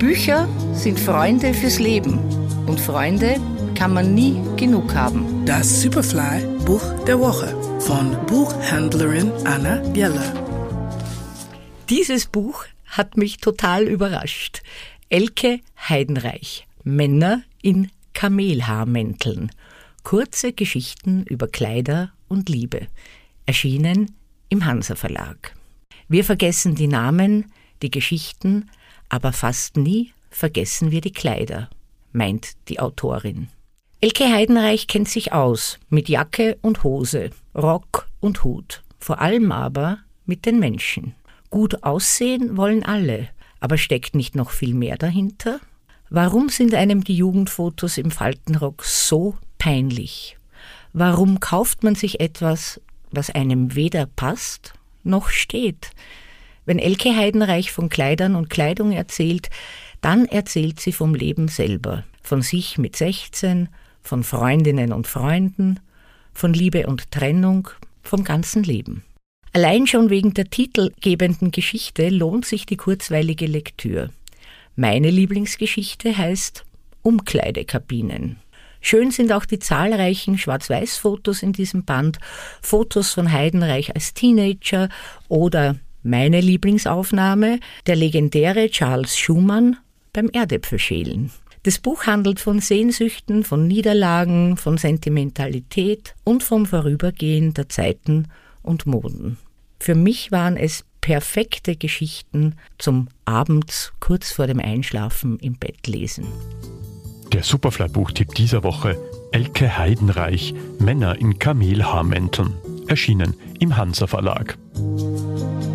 Bücher sind Freunde fürs Leben und Freunde kann man nie genug haben. Das Superfly Buch der Woche von Buchhändlerin Anna Geller. Dieses Buch hat mich total überrascht. Elke Heidenreich. Männer in Kamelhaarmänteln. Kurze Geschichten über Kleider und Liebe. Erschienen im Hansa Verlag. Wir vergessen die Namen, die Geschichten, aber fast nie vergessen wir die Kleider, meint die Autorin. Elke Heidenreich kennt sich aus mit Jacke und Hose, Rock und Hut, vor allem aber mit den Menschen. Gut aussehen wollen alle, aber steckt nicht noch viel mehr dahinter? Warum sind einem die Jugendfotos im Faltenrock so peinlich? Warum kauft man sich etwas, was einem weder passt noch steht? Wenn Elke Heidenreich von Kleidern und Kleidung erzählt, dann erzählt sie vom Leben selber, von sich mit 16, von Freundinnen und Freunden, von Liebe und Trennung, vom ganzen Leben. Allein schon wegen der titelgebenden Geschichte lohnt sich die kurzweilige Lektüre. Meine Lieblingsgeschichte heißt Umkleidekabinen. Schön sind auch die zahlreichen Schwarz-Weiß-Fotos in diesem Band, Fotos von Heidenreich als Teenager oder meine Lieblingsaufnahme, der legendäre Charles Schumann beim Erdäpfelschälen. Das Buch handelt von Sehnsüchten, von Niederlagen, von Sentimentalität und vom Vorübergehen der Zeiten und Moden. Für mich waren es perfekte Geschichten zum abends kurz vor dem Einschlafen im Bett lesen. Der Superfly-Buchtipp dieser Woche: Elke Heidenreich, Männer in Kamelhaarmänteln. Erschienen im Hansa Verlag.